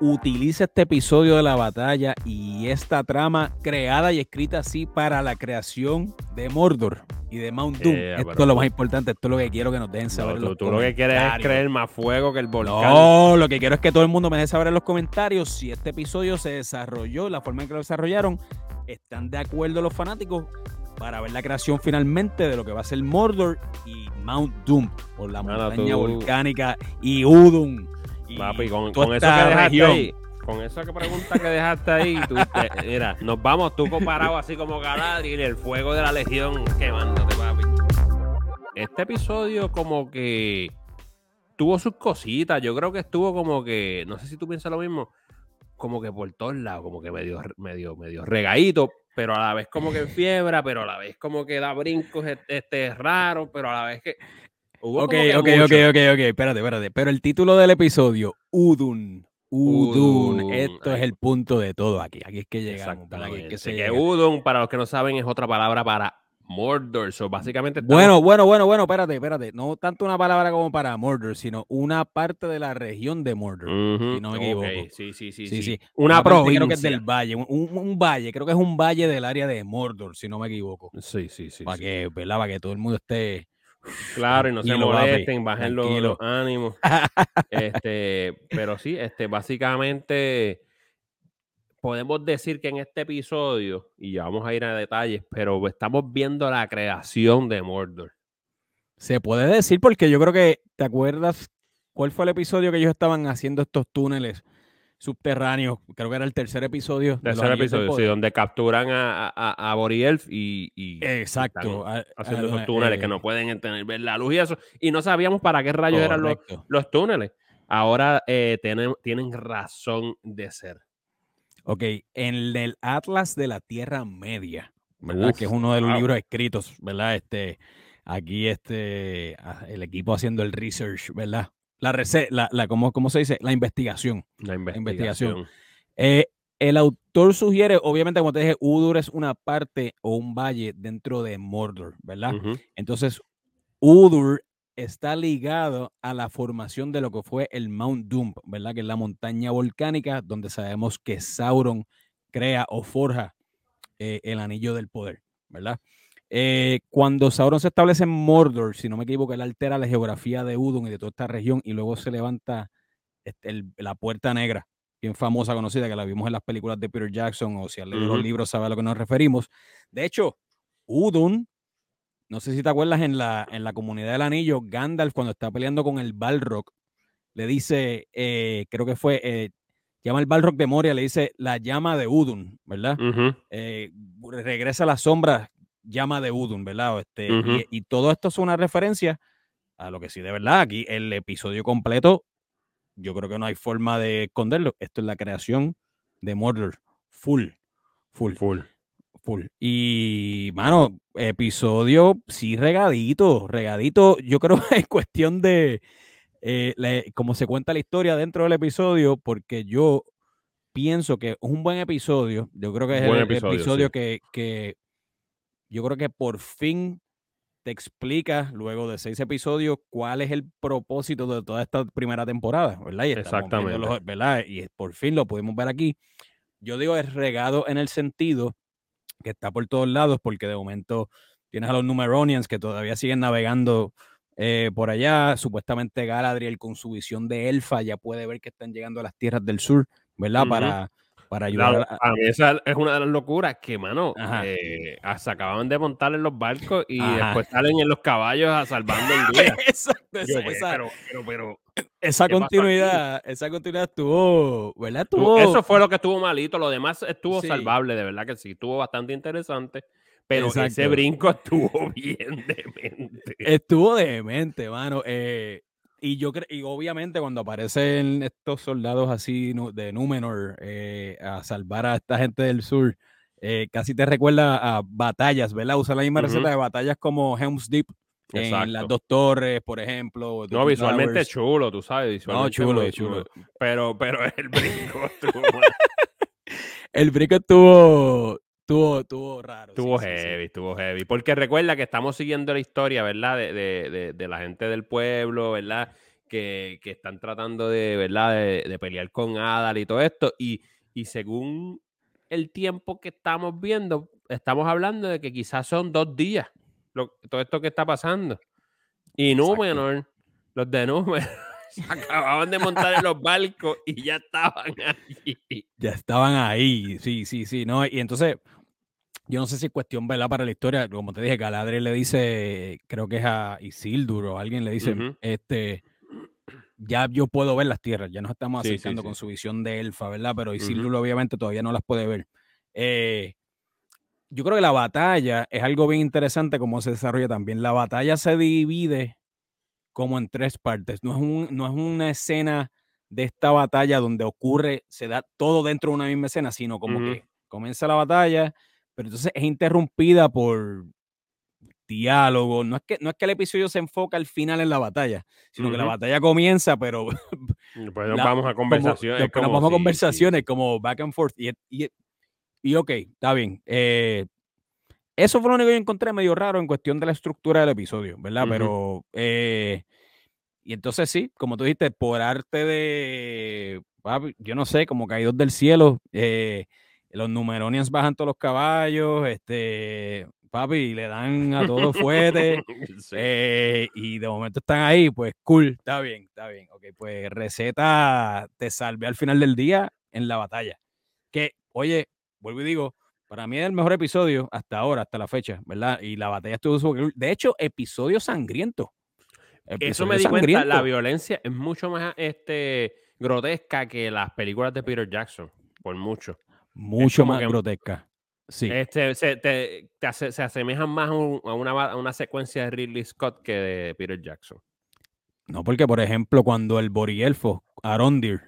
utiliza este episodio de la batalla y esta trama creada y escrita así para la creación de Mordor y de Mount Doom. Eh, esto es lo más importante, esto es lo que quiero que nos dejen saber. No, tú, lo que quieres es creer más fuego que el volcán. No, lo que quiero es que todo el mundo me deje saber en los comentarios si este episodio se desarrolló, la forma en que lo desarrollaron, están de acuerdo los fanáticos para ver la creación finalmente de lo que va a ser Mordor y Mount Doom, por la Mano, montaña tú- volcánica y Udun. Papi, con, eso que dejaste ahí, con esa pregunta que dejaste ahí, tú, te- mira, nos vamos tú comparado así como Galadriel, el fuego de la legión quemándote, papi. Este episodio como que tuvo sus cositas, yo creo que estuvo como que, no sé si tú piensas lo mismo, como que por todos lados, como que medio, medio, medio regadito, pero a la vez como que en fiebre, pero a la vez como que da brincos este, este raro, pero a la vez que... Hubo Ok, ok, mucho. ok, ok, ok, espérate, espérate. Pero el título del episodio, Udun. Udun. Udun, Esto es el punto de todo aquí. Aquí es que llegamos. ¿verdad? Aquí es que se que llega. Udon, para los que no saben, es otra palabra para Mordor. So, básicamente estamos- Bueno, bueno, bueno, bueno, espérate, espérate. No tanto una palabra como para Mordor, sino una parte de la región de Mordor. Si no me equivoco. Sí, sí, sí, Sí, sí. sí. Una provincia. Creo que es del valle, un, un- un valle, creo que es un valle del área de Mordor, si no me equivoco. Sí, sí, sí. para sí. que, ¿verdad? Para que todo el mundo esté. Claro, y no se molesten, bajen los ánimos. este, pero sí, este, básicamente podemos decir que en este episodio, y ya vamos a ir a detalles, pero estamos viendo la creación de Mordor. Se puede decir porque yo creo que, ¿te acuerdas cuál fue el episodio que ellos estaban haciendo estos túneles subterráneos? Creo que era el tercer episodio. Tercer episodio, sí, donde capturan a, a, a Borielf y, y Exacto. están haciendo a- esos túneles eh, que no pueden tener, ver la luz y eso. Y no sabíamos para qué rayos eran los, los túneles. Ahora eh, tienen, tienen razón de ser. Ok, en el Atlas de la Tierra Media, ¿verdad? que es uno de los wow. libros escritos, ¿verdad? Este, aquí este, el equipo haciendo el research, ¿verdad? La, rece- la, la ¿cómo, cómo se dice? La investigación. La investigación. investigación. Eh, el autor sugiere, obviamente, como te dije, Udur es una parte o un valle dentro de Mordor, ¿verdad? Entonces, Udur está ligado a la formación de lo que fue el Mount Doom, ¿verdad? Que es la montaña volcánica donde sabemos que Sauron crea o forja eh, el anillo del poder, ¿verdad? Eh, cuando Sauron se establece en Mordor, si no me equivoco, él altera la geografía de Udon y de toda esta región y luego se levanta este, el- la puerta negra, bien famosa, conocida, que la vimos en las películas de Peter Jackson o si has leído los Ujú. libros sabe a lo que nos referimos. De hecho, Udon, no sé si te acuerdas, en la, en la comunidad del anillo, Gandalf cuando está peleando con el Balrog, le dice, eh, creo que fue, eh, llama el Balrog de Moria, le dice la llama de Udun, ¿verdad? Eh, regresa a la sombra, llama de Udun, ¿verdad? Este, y, y todo esto es una referencia a lo que sí, de verdad, aquí el episodio completo, yo creo que no hay forma de esconderlo. Esto es la creación de Mordor, full, full, Full. full. Y, mano, episodio, sí, regadito, regadito. Yo creo que es cuestión de eh, cómo se cuenta la historia dentro del episodio, porque yo pienso que es un buen episodio. Yo creo que es Buen el episodio, episodio, sí. que, que yo creo que por fin te explica, luego de seis episodios, cuál es el propósito de toda esta primera temporada, ¿verdad? Y los- Exactamente. ¿verdad? Y por fin lo pudimos ver aquí. Yo digo es regado en el sentido que está por todos lados, porque de momento tienes a los Numeronians que todavía siguen navegando eh, por allá. Supuestamente Galadriel con su visión de elfa ya puede ver que están llegando a las tierras del sur, ¿verdad? Para, para ayudar a, a mí esa es una de las locuras que, mano, eh, se acaban de montar en los barcos y Ajá. después salen en los caballos a salvando el día. Exacto, Yo, esa, esa- pero, pero, pero, esa continuidad, esa continuidad estuvo, ¿verdad? Estuvo- Eso fue lo que estuvo malito. Lo demás estuvo Sí. salvable, de verdad que sí. Estuvo bastante interesante. Pero ese brinco estuvo bien demente. estuvo demente, mano. eh, y yo creo, y obviamente cuando aparecen estos soldados así de Númenor eh, a salvar a esta gente del sur, eh, casi te recuerda a batallas, ¿verdad? Usa la misma Ujú. receta de batallas como Helm's Deep en las dos torres, por ejemplo. No, visualmente Towers. chulo, tú sabes. Visualmente chulo, muy- chulo. muy- Pero, pero el brinco estuvo, El brinco estuvo, estuvo, estuvo raro. sí, estuvo sí, sí. heavy, estuvo heavy. Porque recuerda que estamos siguiendo la historia, ¿verdad? De, de- de- de la gente del pueblo, ¿verdad? que, que están tratando de, ¿verdad? De, de pelear con Adal y todo esto. Y, y según el tiempo que estamos viendo, estamos hablando de que quizás son dos días lo- todo esto que está pasando. Y. Númenor, los de Númenor, acababan de montar en los barcos y ya estaban allí. Ya estaban ahí, sí, sí, sí, ¿no? Y entonces, yo no sé si es cuestión, ¿verdad? Para la historia, como te dije, Galadriel le dice, creo que es a Isildur o alguien le dice, este, ya yo puedo ver las tierras, ya nos estamos Sí, acercando sí. con su visión de elfa, ¿verdad? Pero Isildur obviamente todavía no las puede ver. Eh, yo creo que la batalla es algo bien interesante cómo se desarrolla también. La batalla se divide como en tres partes. No es, un- no es una escena de esta batalla donde ocurre, se da todo dentro de una misma escena, sino como que comienza la batalla, pero entonces es interrumpida por diálogo. No es que, no es que el episodio se enfoca al final en la batalla, sino que la batalla comienza, pero Pues nos la- vamos a como- conversaciones. después nos como vamos a si- conversaciones como back and forth. Y, y, y ok, está bien. eh, eso fue lo único que yo encontré medio raro en cuestión de la estructura del episodio, ¿verdad? Ujú. Pero, eh, y entonces sí, como tú dijiste, por arte de, yo no sé, como caídos del cielo, eh, los numeronians bajan todos los caballos, este, papi, le dan a todos fuerte. Sí. Eh, y de momento están ahí, pues cool, está bien, está bien. Ok, pues receta te salve al final del día en la batalla. Que, oye, vuelvo y digo, para mí es el mejor episodio hasta ahora, hasta la fecha, ¿verdad? Y la batalla estuvo súper cool. De hecho, episodio sangriento. Eso me di cuenta, la violencia es mucho más este, grotesca que las películas de Peter Jackson, por mucho. Mucho más que- grotesca. Sí. Este, se, te- te ase- se asemejan más a, un- a una, a una secuencia de Ridley Scott que de Peter Jackson. No, porque, por ejemplo, cuando el Borielfo, Arondir,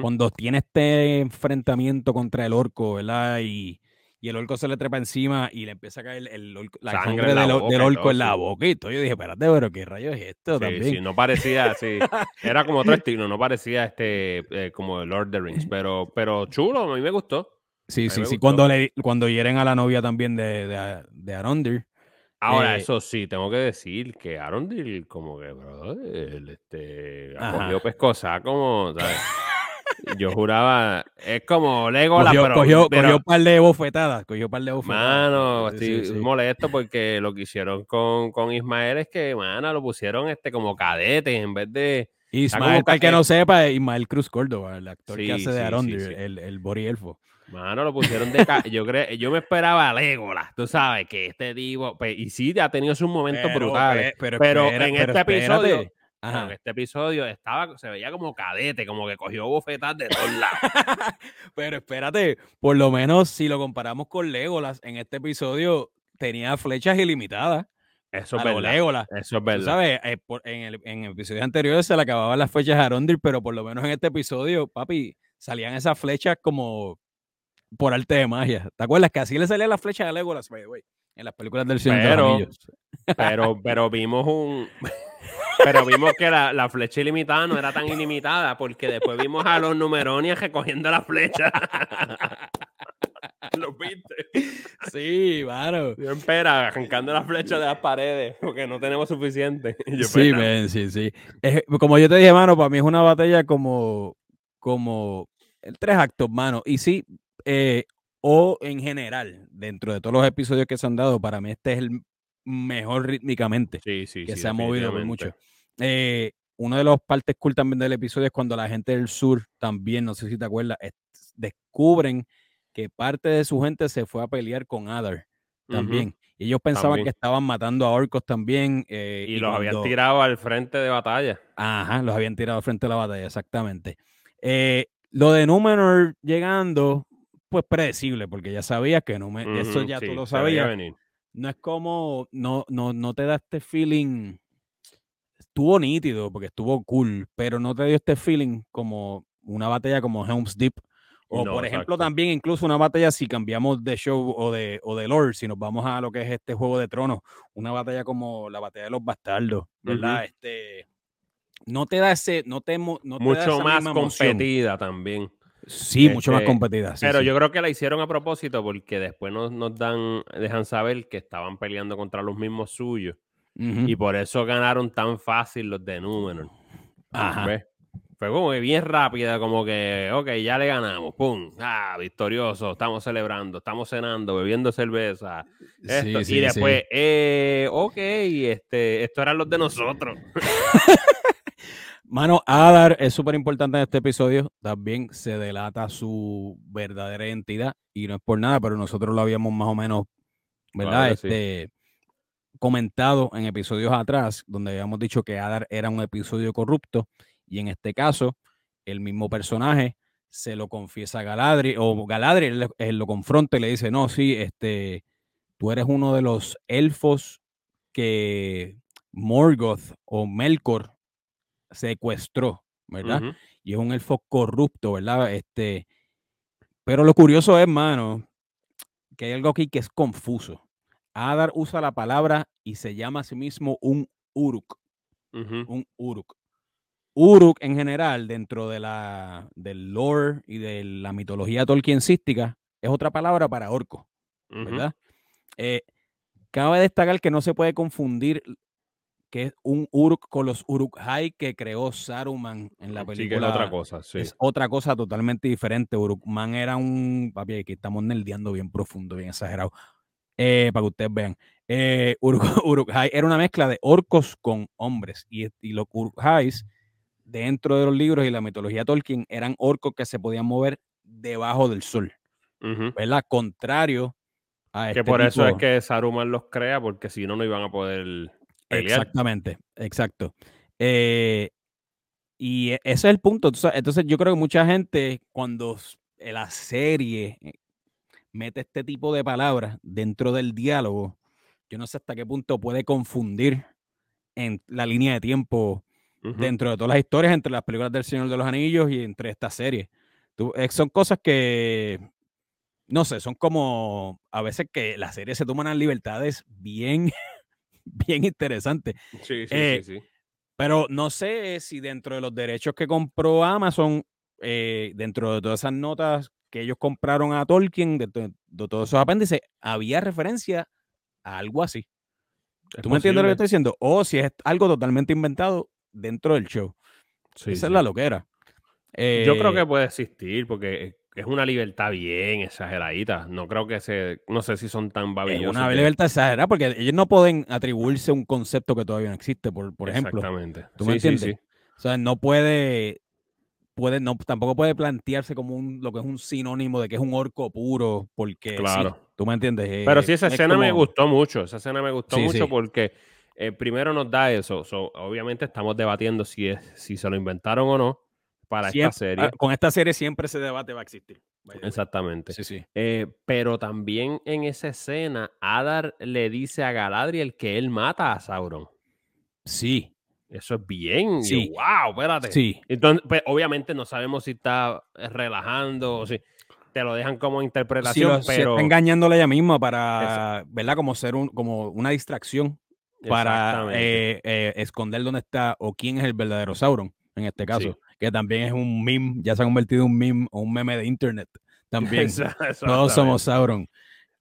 cuando tiene este enfrentamiento contra el orco, ¿verdad? Y, y el orco se le trepa encima y le empieza a caer el orco- la Sangre sangre en la del, boca del orco todo, en la sí. boca y todo. Yo dije, espérate, pero qué rayos es esto Sí, también. sí, no parecía así. Era como otro estilo, no parecía este eh, como el Lord of the Rings, pero, pero chulo, a mí me gustó. Sí, sí, sí. Cuando, le, cuando hieren a la novia también de, de, de Arondir. Ahora, Eh, eso sí, tengo que decir que Arondil, como que, bro, él, este, ha cogido pescosa, como, ¿sabes? Yo juraba, es como Legolas, Cogió, pero, cogió, pero, cogió un par de bofetadas. Cogió un par de bofetadas. mano, estoy sí, sí. molesto porque lo que hicieron con, con Ismael es que, mano, lo pusieron este como cadete en vez de, Ismael, para el que no sepa, Ismael Cruz Córdoba, el actor Sí, que hace de Arondir, el, el Borielfo. mano, lo pusieron de, yo creo, yo me esperaba a Legolas, tú sabes, que este tipo, pues, y sí, ha tenido sus momentos Pero, brutales, pe- pero, en este episodio, Ajá. en este episodio estaba, se veía como cadete, como que cogió bofetas de todos lados. Pero espérate, por lo menos si lo comparamos con Legolas, en este episodio tenía flechas ilimitadas. Eso es verdad. Legolas. Eso es verdad. sabes, eh, en, el, en episodios anteriores se le acababan las flechas a Arondir, pero por lo menos en este episodio, papi, salían esas flechas como por arte de magia. ¿Te acuerdas que así le salían las flechas a Legolas, way, en las películas del Señor de los? Pero, pero vimos un. Pero vimos que la, la flecha ilimitada no era tan ilimitada, porque después vimos a los numeronias recogiendo la flecha. ¿Los viste? Sí, claro. Yo espera, arrancando la flecha de las paredes, porque no tenemos suficiente. Yo, Sí, "Pues, men, sí, sí. Es- como yo te dije, mano, para mí es una batalla como, como tres actos, mano. Y sí, eh, o en general, dentro de todos los episodios que se han dado, para mí este es el mejor rítmicamente Sí, sí, que sí, se ha movido por mucho. Eh, una de las partes cool también del episodio es cuando la gente del sur también, no sé si te acuerdas, es- descubren que parte de su gente se fue a pelear con Adar también. Y ellos pensaban También. que estaban matando a orcos también. eh, Y, los habían tirado al frente de batalla. Ajá, los habían tirado frente a la batalla, exactamente. Eh, lo de Númenor llegando, pues predecible, porque ya sabías que Númenor, eso ya sí, tú lo sabías. venir. No es como, no, no, no te da este feeling, estuvo nítido, porque estuvo cool, pero no te dio este feeling como una batalla como Helm's Deep. O No, por ejemplo, exacto. también incluso una batalla si cambiamos de show o de, o de lore, si nos vamos a lo que es este Juego de Tronos, una batalla como la batalla de los bastardos, ¿verdad? Este, no te da ese, no te, no te da Mucho esa más misma competida también. Sí, mucho más Este, competida. sí, Pero sí. yo creo que la hicieron a propósito porque después nos, nos dan, dejan saber que estaban peleando contra los mismos suyos. Y por eso ganaron tan fácil los de Númenor. Ajá. ¿Ves? Fue como que bien rápida, como que, ok, ya le ganamos, pum, ah, victorioso, estamos celebrando, estamos cenando, bebiendo cerveza. Esto, Sí, sí, y después, eh, ok, este, esto eran los de nosotros. Mano, Adar es súper importante en este episodio. También se delata su verdadera identidad. Y no es por nada, pero nosotros lo habíamos más o menos, ¿verdad? Sí. este, comentado en episodios atrás, donde habíamos dicho que Adar era un episodio corrupto. Y en este caso, el mismo personaje se lo confiesa a Galadriel, o Galadriel él lo confronta y le dice, no, sí, este, tú eres uno de los elfos que Morgoth o Melkor secuestró, ¿verdad? Y es un elfo corrupto, ¿verdad? Este, pero lo curioso es, mano, que hay algo aquí que es confuso. Adar usa la palabra y se llama a sí mismo un Uruk, un Uruk. Uruk en general, dentro de la, del lore y de la mitología tolkiencística, es otra palabra para orco. ¿verdad? Eh, cabe destacar que no se puede confundir que es un Uruk con los Uruk-hai que creó Saruman en la Sí, que es película. otra cosa, sí. Es otra cosa totalmente diferente. Uruk-man era un. Papi, aquí estamos nerdeando bien profundo, bien exagerado. Eh, para que ustedes vean. Eh, Uruk-hai era una mezcla de orcos con hombres. Y, y los Uruk-hais, dentro de los libros y la mitología Tolkien, eran orcos que se podían mover debajo del sol. Ujú. ¿Verdad? Contrario a Que este por eso es que Saruman los crea, porque si no, no iban a poder pelear. Exactamente, exacto. Eh, y e- ese es el punto. Entonces, yo creo que mucha gente, cuando la serie eh, mete este tipo de palabras dentro del diálogo, yo no sé hasta qué punto puede confundir en la línea de tiempo dentro de todas las historias, entre las películas del Señor de los Anillos y entre esta serie. Tú- eh, son cosas que, no sé, son como a veces que la serie se toman las libertades bien, bien interesantes. Sí, sí, eh, sí, sí. Pero no sé si dentro de los derechos que compró Amazon, eh, dentro de todas esas notas que ellos compraron a Tolkien, de, de todos esos apéndices, había referencia a algo así. ¿Tú me entiendes lo que estoy diciendo? O si es algo totalmente inventado dentro del show. Sí, Esa sí. es la loquera. Yo creo Eh, que puede existir porque es una libertad bien exageradita. No creo que se. No sé si son tan es babillosos. una de- libertad exagerada porque ellos no pueden atribuirse un concepto que todavía no existe, por, por ejemplo. Exactamente. ¿Tú me Sí, sí, entiendes? sí. O sea, no puede, puede, no, tampoco puede plantearse como un, lo que es un sinónimo de que es un orco puro, porque Claro. tú me entiendes. Pero sí, esa es escena me gustó mucho. Esa escena me gustó mucho porque eh, primero nos da eso. So, obviamente estamos debatiendo si, es, si se lo inventaron o no para esta siempre- serie. ah, con esta serie siempre ese debate va a existir. Exactamente. Sí, sí. Eh, pero también en esa escena, Adar le dice a Galadriel que él mata a Sauron. Sí, Eso es bien. yo, Sí. wow, espérate. sí. Entonces, pues, obviamente no sabemos si está eh, relajando o si te lo dejan como interpretación, si pero está engañándola ella misma para, ¿verdad? Como ser un, como una distracción para eh, eh, esconder dónde está o quién es el verdadero Sauron, en este caso, Sí. Que también es un meme, ya se ha convertido en un meme o un meme de internet también. Todos somos. Sauron.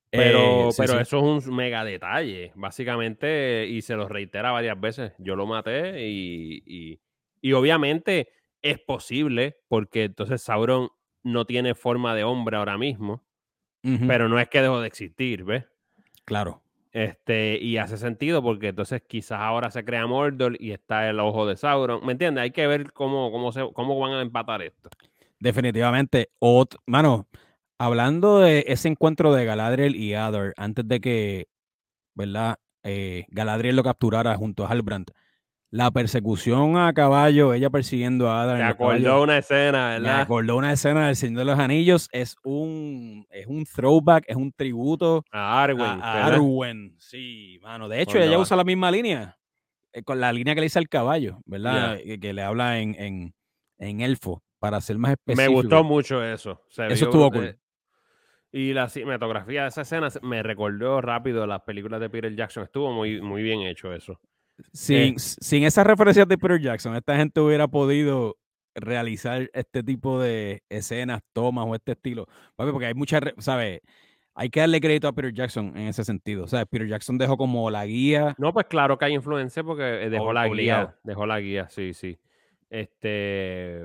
Pero, Eh, sí, pero sí. eso es un mega detalle, básicamente, y se lo reitera varias veces. Yo lo maté y, y, y obviamente es posible, porque entonces Sauron no tiene forma de hombre ahora mismo, pero no es que dejó de existir, ¿ves? claro. Este, y hace sentido porque entonces quizás ahora se crea Mordor y está el ojo de Sauron. ¿Me entiendes? Hay que ver cómo, cómo, se, cómo van a empatar esto. Definitivamente. Ot- hablando de ese encuentro de Galadriel y Adar, antes de que, ¿verdad? Eh, Galadriel lo capturara junto a Halbrand. La persecución a caballo, ella persiguiendo a Adar. Me acordó una escena, me ¿verdad? acordó una escena del Señor de los Anillos. Es un, es un throwback, es un tributo A Arwen. a. Arwen. Sí, mano. De hecho, ella va. usa la misma línea, eh, con la línea que le dice al caballo, ¿verdad? Eh, Que le habla en, en, en elfo, para ser más Me específico. gustó mucho eso. Se Eso estuvo brut- cool. Y la cinematografía de esa escena me recordó rápido las películas de Peter Jackson. Estuvo muy, muy bien hecho eso. Sin, sin esas referencias de Peter Jackson, esta gente hubiera podido realizar este tipo de escenas, tomas o este estilo. Papi, Porque hay muchas, ¿sabes? Hay que darle crédito a Peter Jackson en ese sentido. O sea, Peter Jackson dejó como la guía. No, pues claro que hay influencia porque eh, dejó la obligado. guía. Dejó la guía, sí, sí. Este,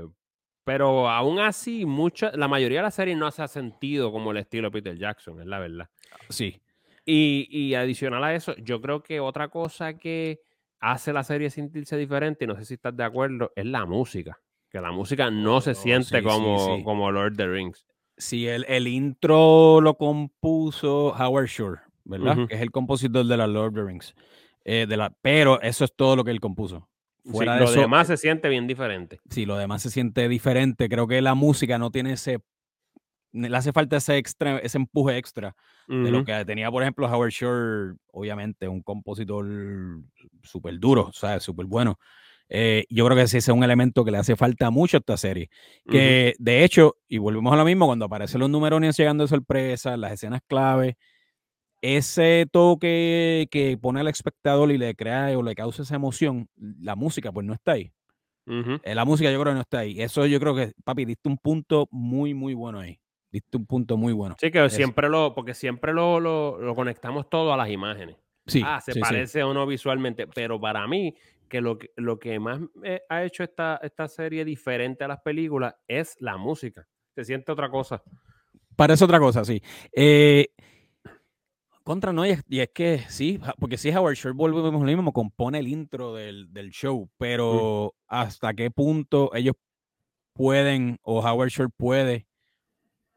pero aún así, mucha, la mayoría de la serie no se ha sentido como el estilo de Peter Jackson, es la verdad. Sí. Y, y adicional a eso, yo creo que otra cosa que hace la serie sentirse diferente, y no sé si estás de acuerdo, es la música. Que la música no se Oh, siente sí, como, sí, sí. como Lord of the Rings. Sí, el, el intro lo compuso Howard Shore, ¿verdad? Que es el compositor de la Lord of the Rings. Eh, de la, pero eso es todo lo que él compuso. Sí, Fuera de lo eso, demás se siente bien diferente. sí, lo demás se siente diferente. Creo que la música no tiene ese. Le hace falta ese extra, ese empuje extra de lo que tenía, por ejemplo, Howard Shore, obviamente, un compositor súper duro, o sea, súper bueno. Eh, yo creo que ese es un elemento que le hace falta mucho a esta serie. Que de hecho, y volvemos a lo mismo, cuando aparecen los numerones llegando de sorpresa, las escenas clave, ese toque que pone al espectador y le crea o le causa esa emoción, la música pues no está ahí. Eh, La música yo creo que no está ahí. Eso yo creo que, papi, diste un punto muy, muy bueno ahí. Diste un punto muy bueno. Sí, que Eso. siempre lo, porque siempre lo, lo, lo conectamos todo a las imágenes. Sí, ah, se sí, sí. parece o no visualmente, pero para mí, que lo que, lo que más ha hecho esta, esta serie diferente a las películas es la música. Se siente otra cosa. Parece otra cosa, sí. Eh, contra no, y es, y es que sí, porque sí, Howard Shore volvemos lo mismo, compone el intro del, del show, pero hasta qué punto ellos pueden, o Howard Shore puede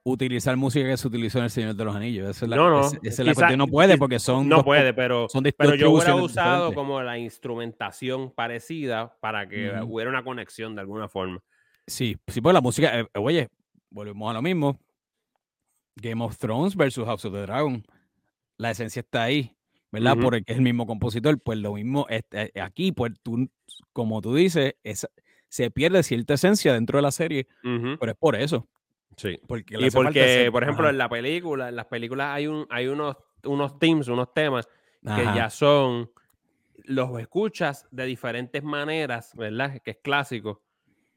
utilizar música que se utilizó en El Señor de los Anillos. Esa es la, No, no, esa- esa es la cuestión, no puede porque son no dos puede, pero, son pero yo hubiera usado diferentes. como la instrumentación parecida para que hubiera una conexión de alguna forma. Sí, sí, pues la música, eh, oye, volvemos a lo mismo. Game of Thrones versus House of the Dragon. La esencia está ahí, ¿verdad? Ujú. Porque es el mismo compositor. Pues lo mismo este, eh, aquí, pues tú, como tú dices, esa- se pierde cierta esencia dentro de la serie, pero es por eso. Sí. Porque Y porque, por ejemplo, ajá, en la película, en las películas hay un, hay unos, unos themes, unos temas que ajá, ya son, los escuchas de diferentes maneras, ¿verdad? Que es clásico,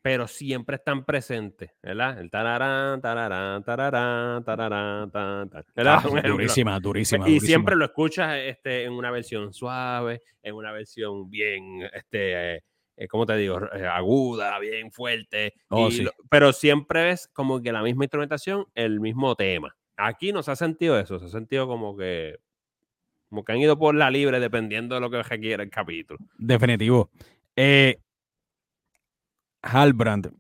pero siempre están presentes, ¿verdad? El tararán, tararán, tararán, tararán, tan, ¿verdad? ah, durísima, durísima, Y durísima. siempre lo escuchas este, en una versión suave, en una versión bien, este, eh, eh, ¿cómo te digo? Eh, aguda, bien fuerte. Oh, y sí. lo- pero siempre es como que la misma instrumentación, el mismo tema. Aquí no se ha sentido eso, se ha sentido como que, como que han ido por la libre dependiendo de lo que requiere el capítulo. Definitivo. Eh, Halbrand,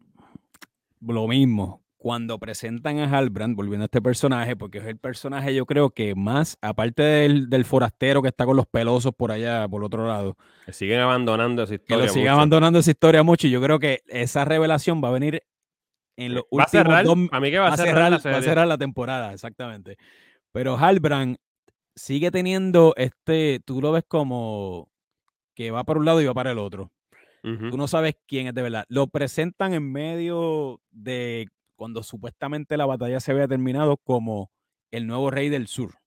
lo mismo. Cuando presentan a Halbrand, volviendo a este personaje, porque es el personaje, yo creo que más, aparte del, del forastero que está con los pelosos por allá, por otro lado, Que siguen abandonando esa que historia. lo sigue mucho. abandonando esa historia mucho. Y yo creo que esa revelación va a venir en los Eh, Va a últimos cerrar, dos a mí que va va a a cerrar, la va a cerrar la temporada, exactamente. Pero Halbrand sigue teniendo este, tú lo ves como que va para un lado y va para el otro. Tú no sabes quién es de verdad. Lo presentan en medio de cuando supuestamente la batalla se había terminado como el nuevo rey del sur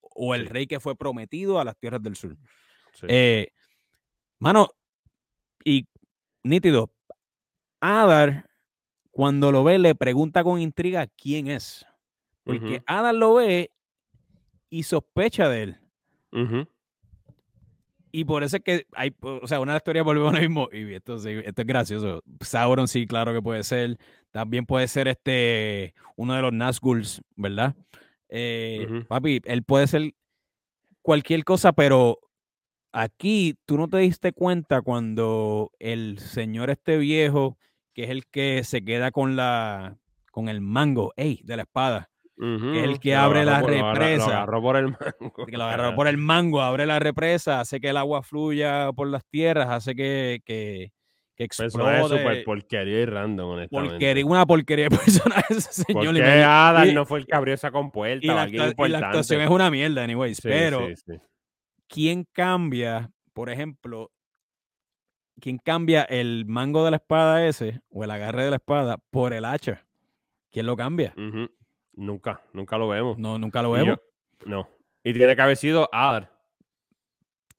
o el rey que fue prometido a las tierras del sur. Sí. Eh, mano, y nítido, Adar, cuando lo ve, le pregunta con intriga quién es. Porque. Adar lo ve y sospecha de él. Y por eso es que hay, o sea, una de las teorías volvemos a lo mismo. Y esto, esto es gracioso. Sauron sí, claro que puede ser. También puede ser este, uno de los Nazguls, ¿verdad? Eh. Papi, él puede ser cualquier cosa, pero aquí tú no te diste cuenta cuando el señor este viejo, que es el que se queda con la, con el mango, ey, de la espada, que es el que Lo abre la por- represa. Lo agarró por el mango. que lo agarró por el mango, abre la represa, hace que el agua fluya por las tierras, hace que, que, que Personaje súper explote. porquería y random, honestamente. Porquería, una porquería de personaje ese ¿Por señor. y qué Adam y- no fue el que abrió esa compuerta y la, y la actuación es una mierda, anyways. Sí, pero, sí, sí. ¿quién cambia, por ejemplo, quién cambia el mango de la espada ese o el agarre de la espada por el hacha? ¿Quién lo cambia? Nunca, nunca lo vemos. No, nunca lo yo- vemos. no. Y tiene que haber sido Adar.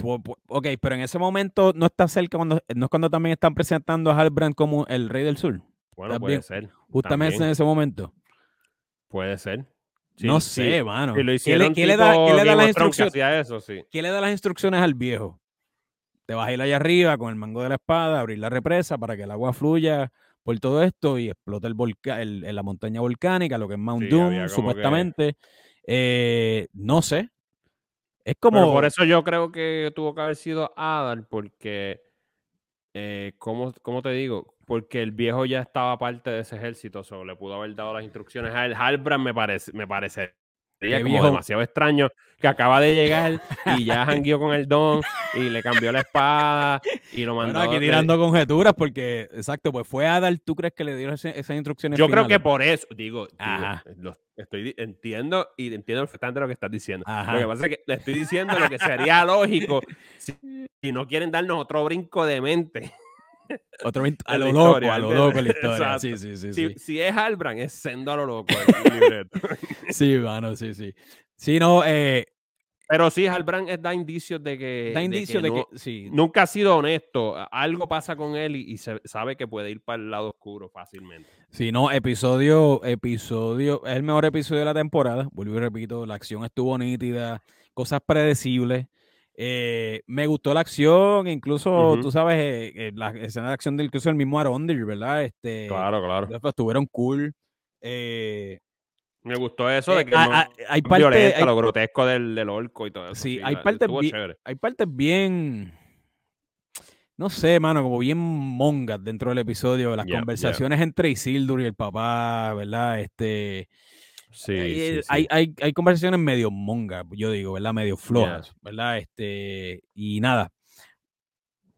Ok, pero en ese momento no está cerca cuando no es cuando también están presentando a Halbrand como el rey del sur. Bueno, puede ser. Justamente también. en ese momento. Puede ser. Sí, no sí. sé, mano. ¿Qué le, da, le las instrucciones? hacía eso, sí. ¿Qué le da las instrucciones al viejo? te vas a ir allá arriba con el mango de la espada, abrir la represa para que el agua fluya por todo esto y explote el la montaña volcánica, lo que es Mount Doom, supuestamente. Eh, no sé. Es como. por eso yo creo que tuvo que haber sido Adal, porque. Eh, ¿cómo, te digo? Porque el viejo ya estaba parte de ese ejército, solo le pudo haber dado las instrucciones a él. Halbrand me parece, me parece Sería como demasiado extraño que acaba de llegar y ya jangueó con el don y le cambió la espada y lo mandó. aquí tirando conjeturas porque, exacto, pues fue Adal, ¿tú crees que le dieron esas instrucciones? Yo creo que por eso, digo, estoy entiendo y entiendo perfectamente lo que estás diciendo. Lo que pasa es que le estoy diciendo lo que sería lógico si, si no quieren darnos otro brinco de mente. Otro a lo loco, a lo loco la historia. Sí, sí, sí, si, si, es Albran, es sendo a lo loco. sí, mano, sí, sí. Sí, no, eh, pero sí, Halbrand da indicios de que, da indicios de que, sí. nunca ha sido honesto. Algo pasa con él y, se sabe que puede ir para el lado oscuro fácilmente. Sí, no, episodio, episodio, es el mejor episodio de la temporada. Vuelvo y repito, la acción estuvo nítida, cosas predecibles. Eh, me gustó la acción, incluso, tú sabes, eh, eh, la escena de acción del incluso el mismo Arondir, ¿verdad? Este, claro, claro. Estuvieron cool. me gustó eso de que hay parte, lo grotesco del, del, orco y todo eso. Sí, hay, partes bien, hay partes bien, no sé, mano, como bien mongas dentro del episodio, las conversaciones entre Isildur y el papá, ¿verdad? Este, Sí, hay, sí, Hay, hay, conversaciones medio monga, yo digo, ¿verdad? Medio flojas, ¿verdad? Este, y nada.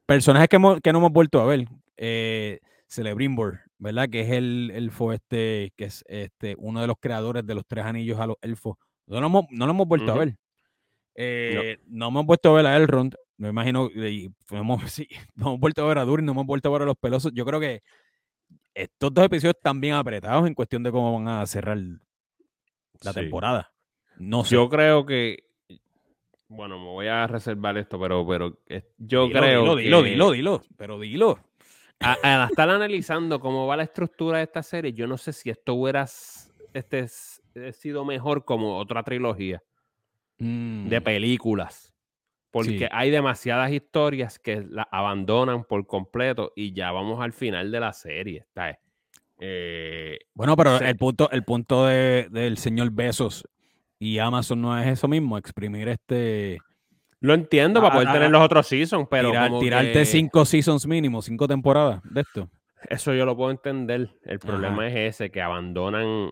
Personajes que, que no hemos vuelto a ver. Eh, Celebrimbor, ¿verdad? Que es el elfo este, que es este, uno de los creadores de los tres anillos a los elfos. No lo hemos, no lo hemos vuelto a ver. Eh, no. hemos vuelto a ver a Elrond. Me imagino, y hemos, sí, no hemos vuelto a ver a Durin, no hemos vuelto a ver a los pelosos. Yo creo que estos dos episodios están bien apretados en cuestión de cómo van a cerrar la temporada. No sé. Yo creo que. Bueno, me voy a reservar esto, pero, pero yo creo que. Dilo, dilo, dilo, pero dilo. al estar analizando cómo va la estructura de esta serie, yo no sé si esto hubiera este, sido mejor como otra trilogía de mm. películas. Porque hay demasiadas historias que la abandonan por completo y ya vamos al final de la serie. Está eh, bueno, pero el punto, el punto de, del señor Besos y Amazon no es eso mismo, exprimir este. Lo entiendo para poder tener los otros seasons, pero. tirarte cinco seasons mínimo, cinco temporadas de esto. Eso yo lo puedo entender. El problema es ese, que abandonan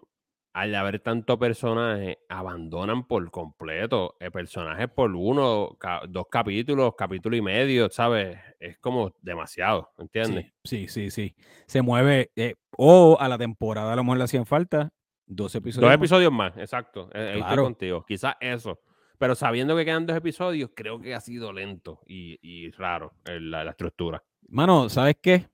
al haber tanto personaje, abandonan por completo el personaje por uno, dos capítulos, capítulo y medio, ¿sabes? Es como demasiado, ¿entiendes? Sí, sí, sí. Se mueve, eh, o a la temporada a lo mejor le hacían falta dos episodios. Dos episodios más, exacto. Eh, estoy contigo. Quizás eso. Pero sabiendo que quedan dos episodios, creo que ha sido lento y, raro la, la, estructura. Mano, ¿sabes qué?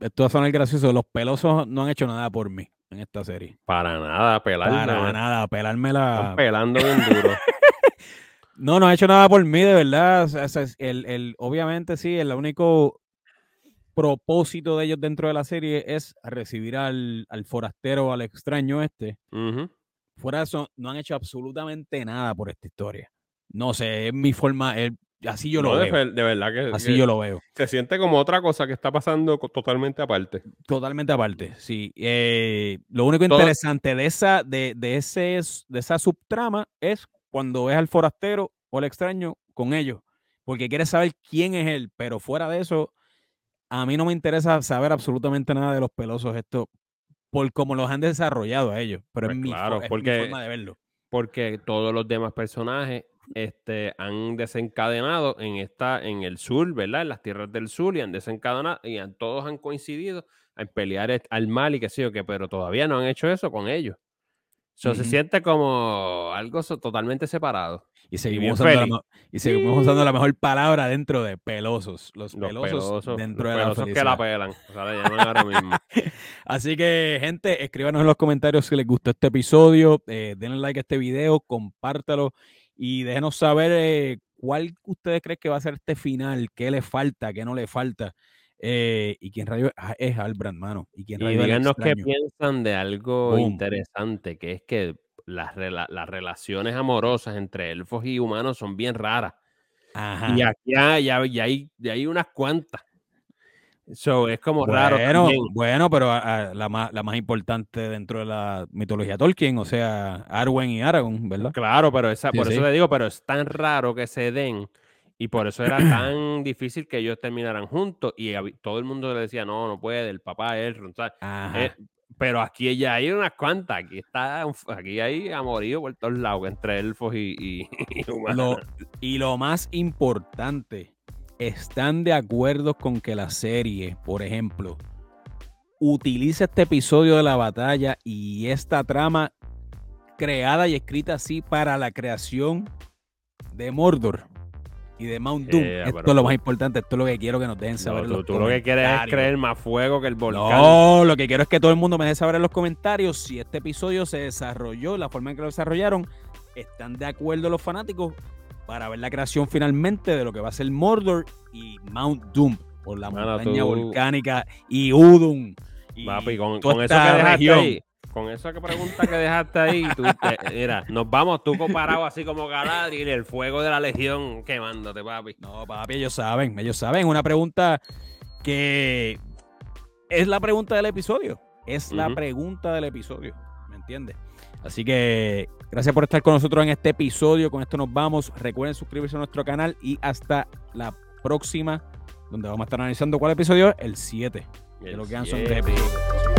Esto va a sonar gracioso. Los pelosos no han hecho nada por mí en esta serie. Para nada, pelarme. Para nada, pelarme la. pelando bien duro. no, no ha hecho nada por mí, de verdad. el, el, obviamente sí, el único propósito de ellos dentro de la serie es recibir al, al forastero, al extraño este. Fuera de eso, no han hecho absolutamente nada por esta historia. No sé, es mi forma, es, Así yo lo veo. De, verdad que. Así yo lo veo. Se siente como otra cosa que está pasando totalmente aparte. Totalmente aparte, sí. Eh, lo único interesante de esa, de, de, ese, de esa subtrama es cuando ves al forastero o al extraño con ellos. Porque quieres saber quién es él. Pero fuera de eso, a mí no me interesa saber absolutamente nada de los pelosos estos por cómo los han desarrollado a ellos. Pero es, pues mi, forma de verlo. Porque todos los demás personajes este, han desencadenado en esta, en el sur, ¿verdad? En las tierras del sur y han desencadenado y todos han coincidido en pelear al mal y qué sé yo qué, pero todavía no han hecho eso con ellos. Eso Se siente como algo totalmente separado. Y seguimos, usando la, y seguimos usando la mejor palabra dentro de pelosos. Los, pelosos, dentro de pelosos la que la pelan. O sea, ahora mismo. Así que, gente, escríbanos en los comentarios si les gustó este episodio. Eh, denle like a este video, compártalo y déjenos saber eh, cuál ustedes creen que va a ser este final, qué le falta, qué no le falta. Eh, y quién rayo es Albrand, mano. Y, quién díganos qué piensan de algo interesante, que es que las, las relaciones amorosas entre elfos y humanos son bien raras. Ajá. Y aquí hay, ya, ya hay, ya hay unas cuantas. So, es como raro. Bueno, también. bueno, pero a- a la, más, la más importante dentro de la mitología Tolkien, o sea, Arwen y Aragorn, ¿verdad? Claro, pero esa, Sí, por sí. eso te digo, pero es tan raro que se den. Y por eso era tan difícil que ellos terminaran juntos. Y todo el mundo le decía, no, no puede, el papá es. ¿sabes? Ajá. Eh, pero aquí ya hay unas cuantas. Aquí está, aquí hay amorío por todos lados entre elfos y, y, y humanos. Lo- y lo más importante, ¿están de acuerdo con que la serie, por ejemplo, utilice este episodio de la batalla y esta trama creada y escrita así para la creación de Mordor y de Mount Doom? Eh, esto es lo más importante, esto es lo que quiero que nos dejen No, saber. tú, lo que quieres es creer más fuego que el volcán. No, lo que quiero es que todo el mundo me deje saber en los comentarios si este episodio se desarrolló, la forma en que lo desarrollaron, están de acuerdo los fanáticos para ver la creación finalmente de lo que va a ser Mordor y Mount Doom por la Mano, montaña tú- volcánica y Udun. Y Papi, con, eso que dejaste ahí, con que pregunta que dejaste ahí, tú, te- mira, nos vamos tú comparado así como Galadriel el fuego de la legión quemándote, papi. No, papi, ellos saben, ellos saben. Una pregunta que es la pregunta del episodio. Es la pregunta del episodio. ¿Me entiendes? Así que gracias por estar con nosotros en este episodio. Con esto nos vamos. Recuerden suscribirse a nuestro canal y hasta la próxima, donde vamos a estar analizando cuál episodio es el pues, 7. Que El lo que quedan son tres episodios.